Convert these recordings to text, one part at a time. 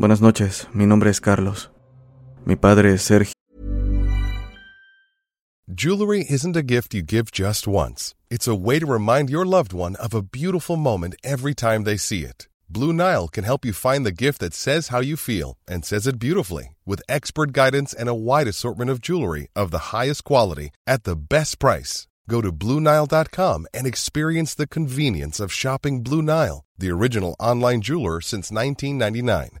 Buenas noches, mi nombre es Carlos. Mi padre es Sergio. Jewelry isn't a gift you give just once. It's a way to remind your loved one of a beautiful moment every time they see it. Blue Nile can help you find the gift that says how you feel and says it beautifully with expert guidance and a wide assortment of jewelry of the highest quality at the best price. Go to BlueNile.com and experience the convenience of shopping Blue Nile, the original online jeweler since 1999.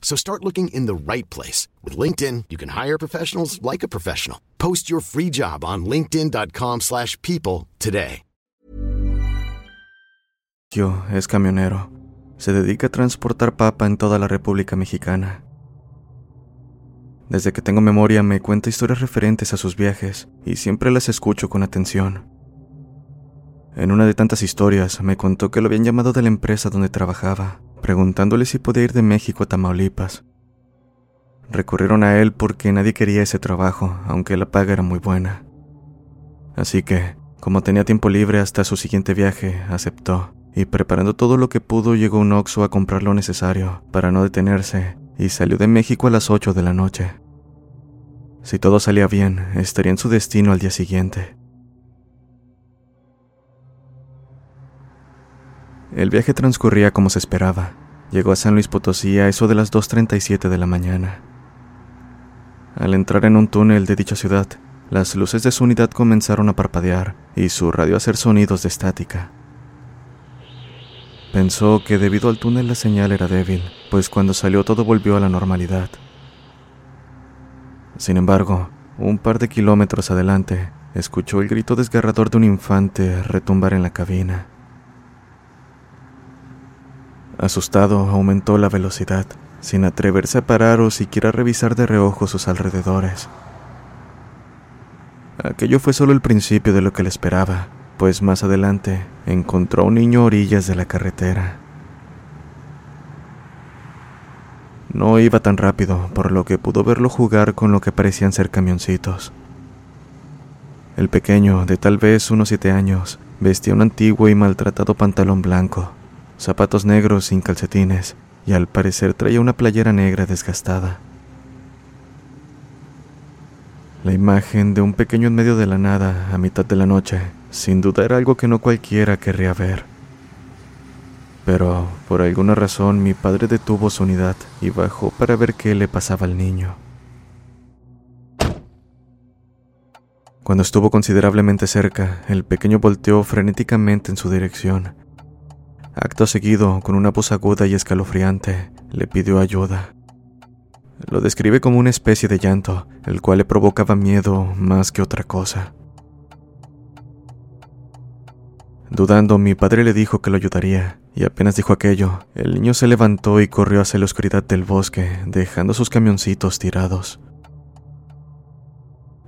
So start looking in the right place. With LinkedIn, you can hire professionals like a professional. Post your free job on linkedin.com slash people today. es camionero. Se dedica a transportar papa en toda la República Mexicana. Desde que tengo memoria me cuenta historias referentes a sus viajes y siempre las escucho con atención. En una de tantas historias me contó que lo habían llamado de la empresa donde trabajaba, preguntándole si podía ir de México a Tamaulipas. Recurrieron a él porque nadie quería ese trabajo, aunque la paga era muy buena. Así que, como tenía tiempo libre hasta su siguiente viaje, aceptó, y preparando todo lo que pudo llegó un Oxxo a comprar lo necesario para no detenerse, y salió de México a las 8 de la noche. Si todo salía bien, estaría en su destino al día siguiente. El viaje transcurría como se esperaba. Llegó a San Luis Potosí a eso de las 2.37 de la mañana. Al entrar en un túnel de dicha ciudad, las luces de su unidad comenzaron a parpadear y su radio a hacer sonidos de estática. Pensó que debido al túnel la señal era débil, pues cuando salió todo volvió a la normalidad. Sin embargo, un par de kilómetros adelante, escuchó el grito desgarrador de un infante retumbar en la cabina. Asustado, aumentó la velocidad, sin atreverse a parar o siquiera revisar de reojo sus alrededores. Aquello fue solo el principio de lo que le esperaba, pues más adelante encontró a un niño a orillas de la carretera. No iba tan rápido, por lo que pudo verlo jugar con lo que parecían ser camioncitos. El pequeño, de tal vez unos siete años, vestía un antiguo y maltratado pantalón blanco, zapatos negros sin calcetines, y al parecer traía una playera negra desgastada. La imagen de un pequeño en medio de la nada, a mitad de la noche, sin duda era algo que no cualquiera querría ver. Pero, por alguna razón, mi padre detuvo su unidad y bajó para ver qué le pasaba al niño. Cuando estuvo considerablemente cerca, el pequeño volteó frenéticamente en su dirección, Acto seguido, con una voz aguda y escalofriante, le pidió ayuda. Lo describe como una especie de llanto, el cual le provocaba miedo más que otra cosa. Dudando, mi padre le dijo que lo ayudaría, y apenas dijo aquello, el niño se levantó y corrió hacia la oscuridad del bosque, dejando sus camioncitos tirados.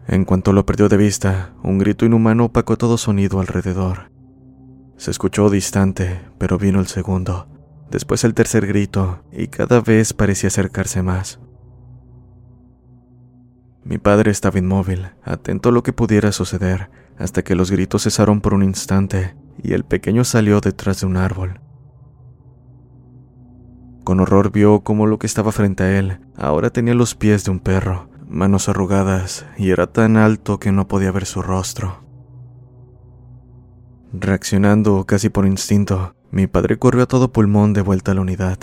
En cuanto lo perdió de vista, un grito inhumano opacó todo sonido alrededor. Se escuchó distante, pero vino el segundo, después el tercer grito, y cada vez parecía acercarse más. Mi padre estaba inmóvil, atento a lo que pudiera suceder, hasta que los gritos cesaron por un instante y el pequeño salió detrás de un árbol. Con horror vio cómo lo que estaba frente a él ahora tenía los pies de un perro, manos arrugadas, y era tan alto que no podía ver su rostro. Reaccionando casi por instinto, mi padre corrió a todo pulmón de vuelta a la unidad,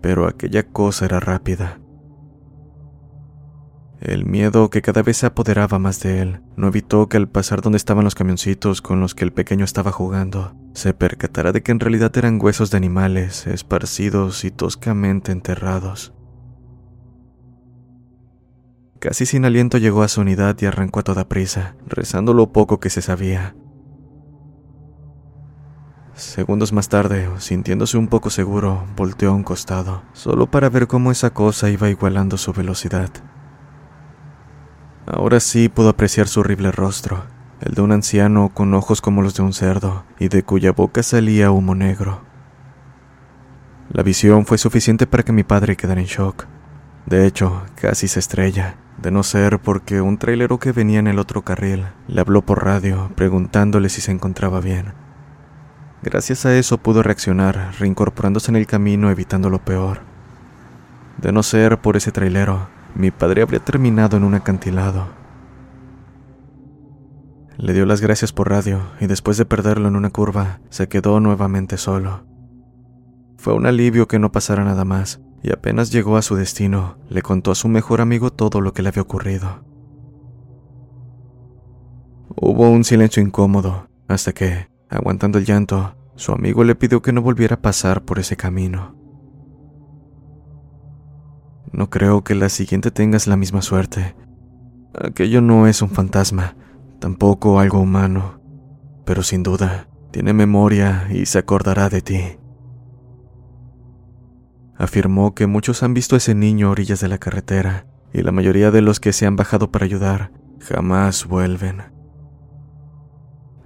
pero aquella cosa era rápida. El miedo que cada vez se apoderaba más de él no evitó que al pasar donde estaban los camioncitos con los que el pequeño estaba jugando, se percatara de que en realidad eran huesos de animales esparcidos y toscamente enterrados. Casi sin aliento llegó a su unidad y arrancó a toda prisa, rezando lo poco que se sabía. Segundos más tarde, sintiéndose un poco seguro, volteó a un costado, solo para ver cómo esa cosa iba igualando su velocidad. Ahora sí pudo apreciar su horrible rostro, el de un anciano con ojos como los de un cerdo y de cuya boca salía humo negro. La visión fue suficiente para que mi padre quedara en shock. De hecho, casi se estrella, de no ser porque un trailero que venía en el otro carril le habló por radio preguntándole si se encontraba bien. Gracias a eso pudo reaccionar, reincorporándose en el camino evitando lo peor. De no ser por ese trailero, mi padre habría terminado en un acantilado. Le dio las gracias por radio y después de perderlo en una curva, se quedó nuevamente solo. Fue un alivio que no pasara nada más, y apenas llegó a su destino, le contó a su mejor amigo todo lo que le había ocurrido. Hubo un silencio incómodo, hasta que, aguantando el llanto, su amigo le pidió que no volviera a pasar por ese camino. No creo que la siguiente tengas la misma suerte. Aquello no es un fantasma, tampoco algo humano, pero sin duda tiene memoria y se acordará de ti. Afirmó que muchos han visto a ese niño a orillas de la carretera y la mayoría de los que se han bajado para ayudar jamás vuelven.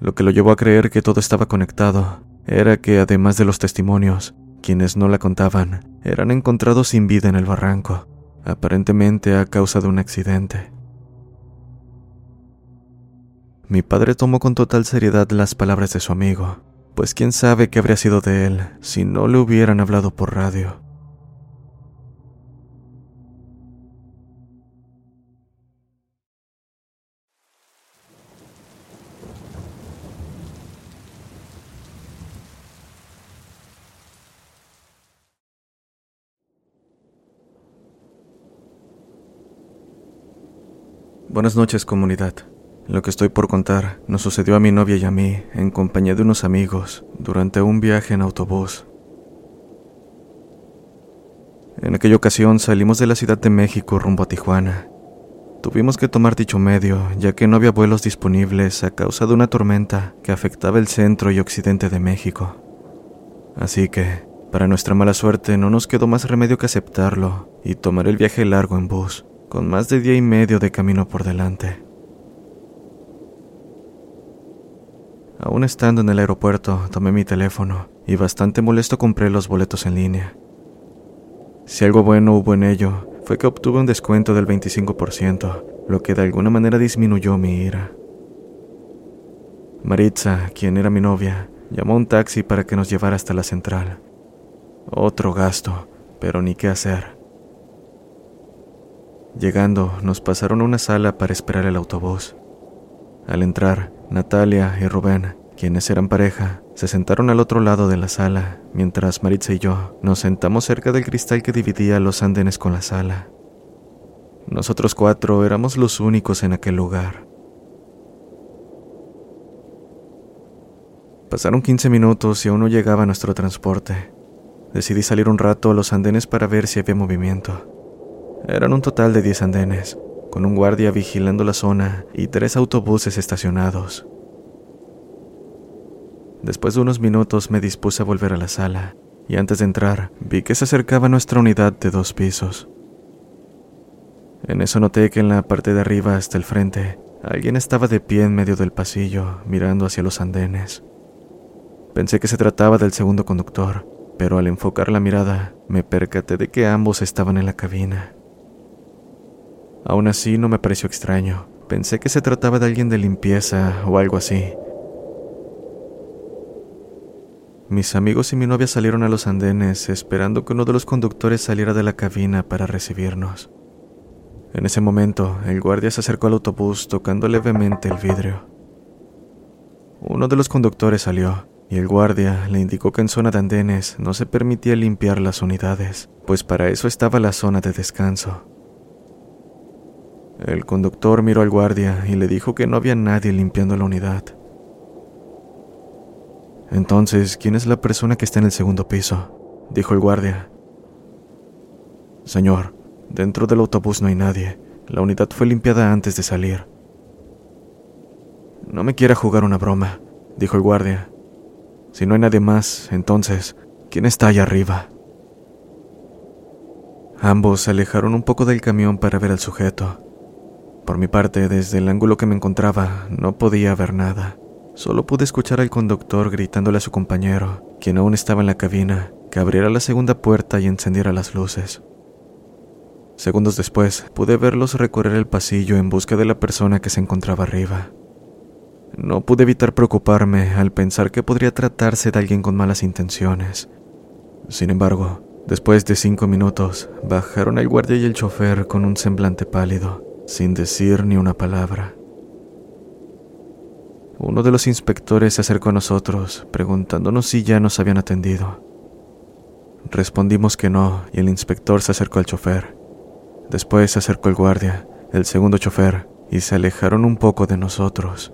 Lo que lo llevó a creer que todo estaba conectado era que además de los testimonios, quienes no la contaban eran encontrados sin vida en el barranco, aparentemente a causa de un accidente. Mi padre tomó con total seriedad las palabras de su amigo, pues quién sabe qué habría sido de él si no le hubieran hablado por radio. Buenas noches, comunidad. Lo que estoy por contar nos sucedió a mi novia y a mí en compañía de unos amigos durante un viaje en autobús. En aquella ocasión salimos de la Ciudad de México rumbo a Tijuana. Tuvimos que tomar dicho medio ya que no había vuelos disponibles a causa de una tormenta que afectaba el centro y occidente de México. Así que, para nuestra mala suerte, no nos quedó más remedio que aceptarlo y tomar el viaje largo en bus con más de día y medio de camino por delante. Aún estando en el aeropuerto, tomé mi teléfono y bastante molesto compré los boletos en línea. Si algo bueno hubo en ello, fue que obtuve un descuento del 25%, lo que de alguna manera disminuyó mi ira. Maritza, quien era mi novia, llamó un taxi para que nos llevara hasta la central. Otro gasto, pero ni qué hacer. Llegando, nos pasaron a una sala para esperar el autobús. Al entrar, Natalia y Rubén, quienes eran pareja, se sentaron al otro lado de la sala, mientras Maritza y yo nos sentamos cerca del cristal que dividía los andenes con la sala. Nosotros cuatro éramos los únicos en aquel lugar. Pasaron 15 minutos y aún no llegaba nuestro transporte. Decidí salir un rato a los andenes para ver si había movimiento. Eran un total de 10 andenes, con un guardia vigilando la zona y tres autobuses estacionados. Después de unos minutos me dispuse a volver a la sala y antes de entrar vi que se acercaba nuestra unidad de dos pisos. En eso noté que en la parte de arriba hasta el frente alguien estaba de pie en medio del pasillo mirando hacia los andenes. Pensé que se trataba del segundo conductor, pero al enfocar la mirada me percaté de que ambos estaban en la cabina. Aún así no me pareció extraño. Pensé que se trataba de alguien de limpieza o algo así. Mis amigos y mi novia salieron a los andenes esperando que uno de los conductores saliera de la cabina para recibirnos. En ese momento, el guardia se acercó al autobús tocando levemente el vidrio. Uno de los conductores salió y el guardia le indicó que en zona de andenes no se permitía limpiar las unidades, pues para eso estaba la zona de descanso. El conductor miró al guardia y le dijo que no había nadie limpiando la unidad. Entonces, ¿quién es la persona que está en el segundo piso? dijo el guardia. Señor, Dentro del autobús no hay nadie. La unidad fue limpiada antes de salir. No me quiera jugar una broma, dijo el guardia. Si no hay nadie más, entonces, ¿quién está allá arriba? Ambos se alejaron un poco del camión para ver al sujeto. Por mi parte, desde el ángulo que me encontraba, no podía ver nada. Solo pude escuchar al conductor gritándole a su compañero, quien aún estaba en la cabina, que abriera la segunda puerta y encendiera las luces. Segundos después, pude verlos recorrer el pasillo en busca de la persona que se encontraba arriba. No pude evitar preocuparme al pensar que podría tratarse de alguien con malas intenciones. Sin embargo, después de cinco minutos, bajaron el guardia y el chofer con un semblante pálido, sin decir ni una palabra. Uno de los inspectores se acercó a nosotros, preguntándonos si ya nos habían atendido. Respondimos que no, y el inspector se acercó al chofer. Después se acercó el guardia, el segundo chofer, y se alejaron un poco de nosotros.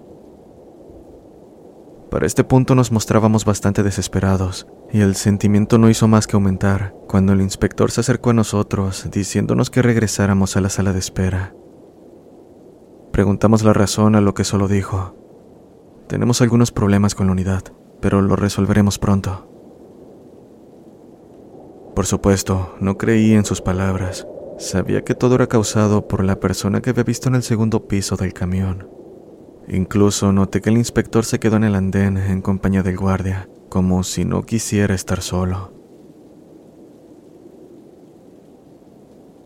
Para este punto nos mostrábamos bastante desesperados, y el sentimiento no hizo más que aumentar cuando el inspector se acercó a nosotros diciéndonos que regresáramos a la sala de espera. Preguntamos la razón a lo que solo dijo. Tenemos algunos problemas con la unidad, pero lo resolveremos pronto. Por supuesto, no creí en sus palabras, Sabía que todo era causado por la persona que había visto en el segundo piso del camión. Incluso noté que el inspector se quedó en el andén en compañía del guardia, como si no quisiera estar solo.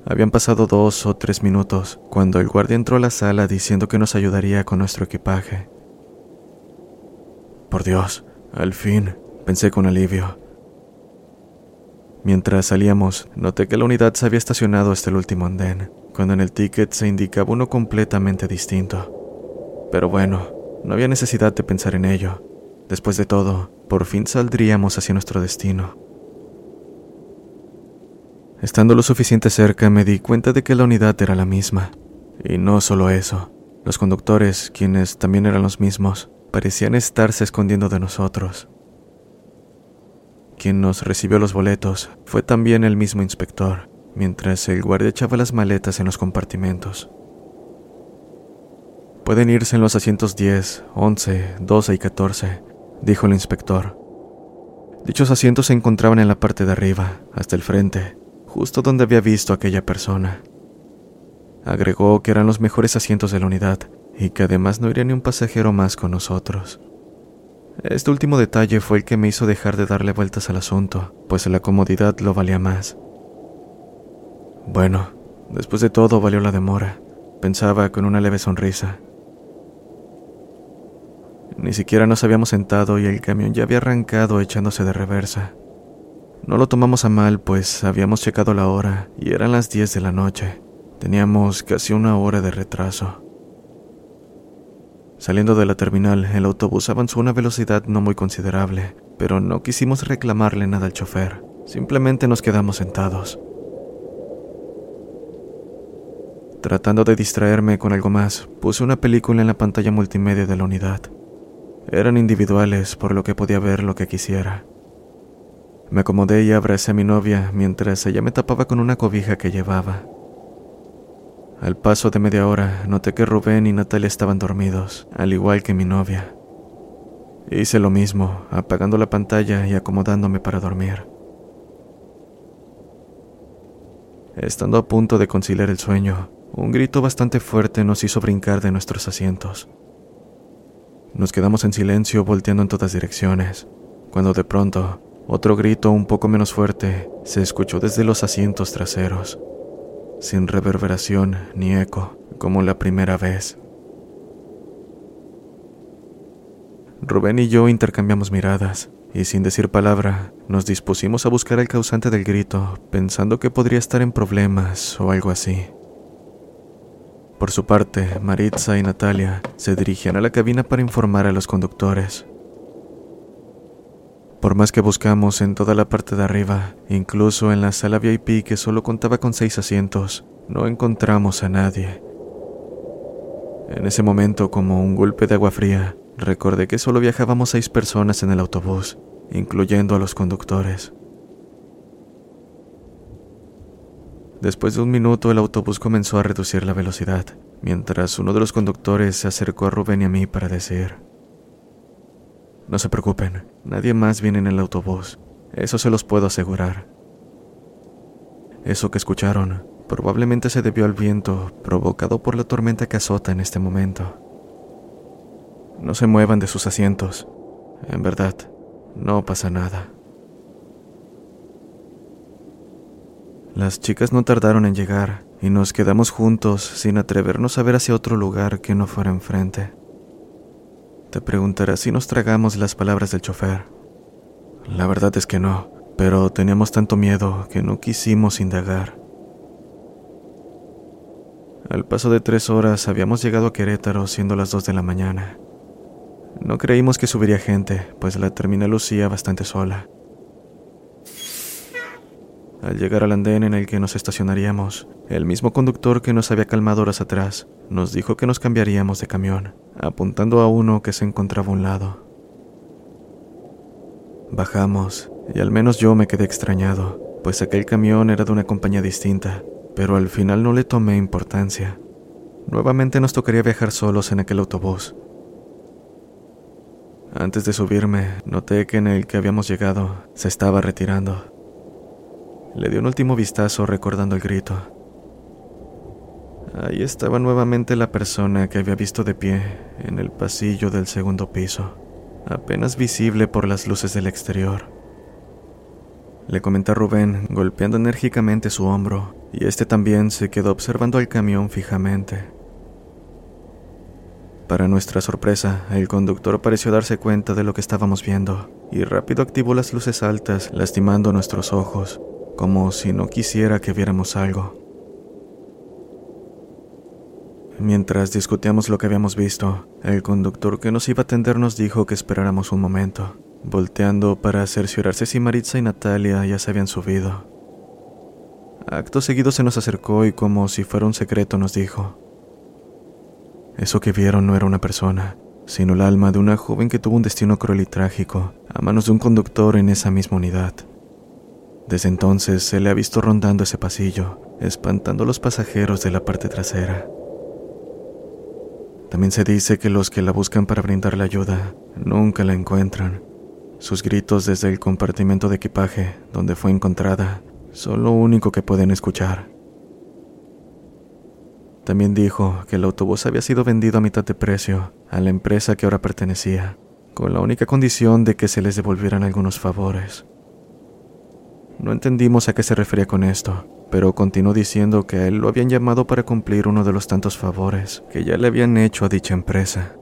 Habían pasado dos o tres minutos cuando el guardia entró a la sala diciendo que nos ayudaría con nuestro equipaje. Por Dios, al fin, pensé con alivio. Mientras salíamos, noté que la unidad se había estacionado hasta el último andén, cuando en el ticket se indicaba uno completamente distinto. Pero bueno, no había necesidad de pensar en ello. Después de todo, por fin saldríamos hacia nuestro destino. Estando lo suficiente cerca, me di cuenta de que la unidad era la misma. Y no solo eso, los conductores, quienes también eran los mismos, parecían estarse escondiendo de nosotros. Quien nos recibió los boletos fue también el mismo inspector, mientras el guardia echaba las maletas en los compartimentos. Pueden irse en los asientos 10, 11, 12 y 14, dijo el inspector. Dichos asientos se encontraban en la parte de arriba, hasta el frente, justo donde había visto a aquella persona. Agregó que eran los mejores asientos de la unidad y que además no iría ni un pasajero más con nosotros. Este último detalle fue el que me hizo dejar de darle vueltas al asunto, pues la comodidad lo valía más. Bueno, después de todo valió la demora, pensaba con una leve sonrisa. Ni siquiera nos habíamos sentado y el camión ya había arrancado echándose de reversa. No lo tomamos a mal, pues habíamos checado la hora y eran las 10 de la noche. Teníamos casi una hora de retraso. Saliendo de la terminal, el autobús avanzó a una velocidad no muy considerable, pero no quisimos reclamarle nada al chofer. Simplemente nos quedamos sentados. Tratando de distraerme con algo más, puse una película en la pantalla multimedia de la unidad. Eran individuales, por lo que podía ver lo que quisiera. Me acomodé y abracé a mi novia mientras ella me tapaba con una cobija que llevaba. Al paso de media hora, noté que Rubén y Natalia estaban dormidos, al igual que mi novia. Hice lo mismo, apagando la pantalla y acomodándome para dormir. Estando a punto de conciliar el sueño, un grito bastante fuerte nos hizo brincar de nuestros asientos. Nos quedamos en silencio volteando en todas direcciones, cuando de pronto otro grito un poco menos fuerte se escuchó desde los asientos traseros sin reverberación ni eco, como la primera vez. Rubén y yo intercambiamos miradas, y sin decir palabra, nos dispusimos a buscar al causante del grito, pensando que podría estar en problemas o algo así. Por su parte, Maritza y Natalia se dirigían a la cabina para informar a los conductores. Por más que buscamos en toda la parte de arriba, incluso en la sala VIP que solo contaba con seis asientos, no encontramos a nadie. En ese momento, como un golpe de agua fría, recordé que solo viajábamos seis personas en el autobús, incluyendo a los conductores. Después de un minuto el autobús comenzó a reducir la velocidad, mientras uno de los conductores se acercó a Rubén y a mí para decir, No se preocupen, nadie más viene en el autobús, eso se los puedo asegurar. Eso que escucharon probablemente se debió al viento provocado por la tormenta que azota en este momento. No se muevan de sus asientos, en verdad, no pasa nada. Las chicas no tardaron en llegar y nos quedamos juntos sin atrevernos a ver hacia otro lugar que no fuera enfrente. Te preguntarás si nos tragamos las palabras del chofer. La verdad es que no, pero teníamos tanto miedo que no quisimos indagar. Al paso de tres horas habíamos llegado a Querétaro siendo las dos de la mañana. No creímos que subiría gente, pues la terminal lucía bastante sola. Al llegar al andén en el que nos estacionaríamos, el mismo conductor que nos había calmado horas atrás nos dijo que nos cambiaríamos de camión, apuntando a uno que se encontraba a un lado. Bajamos, y al menos yo me quedé extrañado, pues aquel camión era de una compañía distinta, pero al final no le tomé importancia. Nuevamente nos tocaría viajar solos en aquel autobús. Antes de subirme, noté que en el que habíamos llegado se estaba retirando. Le dio un último vistazo recordando el grito. Ahí estaba nuevamente la persona que había visto de pie en el pasillo del segundo piso, apenas visible por las luces del exterior. Le comenté a Rubén, golpeando enérgicamente su hombro, y este también se quedó observando al camión fijamente. Para nuestra sorpresa, el conductor pareció darse cuenta de lo que estábamos viendo, y rápido activó las luces altas, lastimando nuestros ojos como si no quisiera que viéramos algo. Mientras discutíamos lo que habíamos visto, el conductor que nos iba a atender nos dijo que esperáramos un momento, volteando para cerciorarse si Maritza y Natalia ya se habían subido. Acto seguido se nos acercó y como si fuera un secreto nos dijo, eso que vieron no era una persona, sino el alma de una joven que tuvo un destino cruel y trágico a manos de un conductor en esa misma unidad. Desde entonces se le ha visto rondando ese pasillo, espantando a los pasajeros de la parte trasera. También se dice que los que la buscan para brindarle ayuda nunca la encuentran. Sus gritos desde el compartimento de equipaje, donde fue encontrada, son lo único que pueden escuchar. También dijo que el autobús había sido vendido a mitad de precio a la empresa que ahora pertenecía, con la única condición de que se les devolvieran algunos favores. No entendimos a qué se refería con esto, pero continuó diciendo que a él lo habían llamado para cumplir uno de los tantos favores que ya le habían hecho a dicha empresa.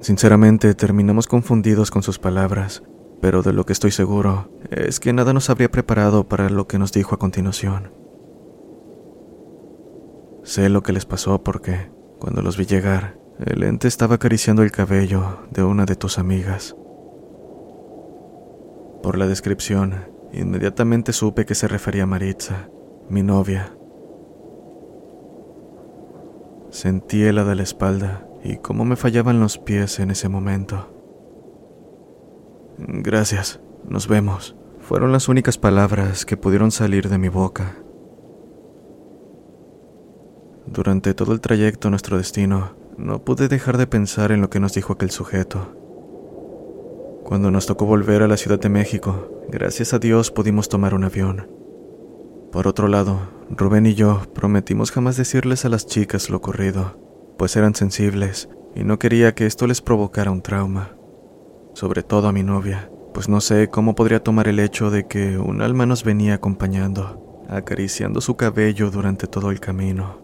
Sinceramente, terminamos confundidos con sus palabras, pero de lo que estoy seguro es que nada nos habría preparado para lo que nos dijo a continuación. Sé lo que les pasó porque, cuando los vi llegar, el ente estaba acariciando el cabello de una de tus amigas. Por la descripción, inmediatamente supe que se refería a Maritza, mi novia. Sentí helada la espalda y cómo me fallaban los pies en ese momento. Gracias, nos vemos. Fueron las únicas palabras que pudieron salir de mi boca. Durante todo el trayecto a nuestro destino, no pude dejar de pensar en lo que nos dijo aquel sujeto. Cuando nos tocó volver a la Ciudad de México, gracias a Dios pudimos tomar un avión. Por otro lado, Rubén y yo prometimos jamás decirles a las chicas lo ocurrido, pues eran sensibles y no quería que esto les provocara un trauma. Sobre todo a mi novia, pues no sé cómo podría tomar el hecho de que un alma nos venía acompañando, acariciando su cabello durante todo el camino.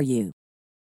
for you.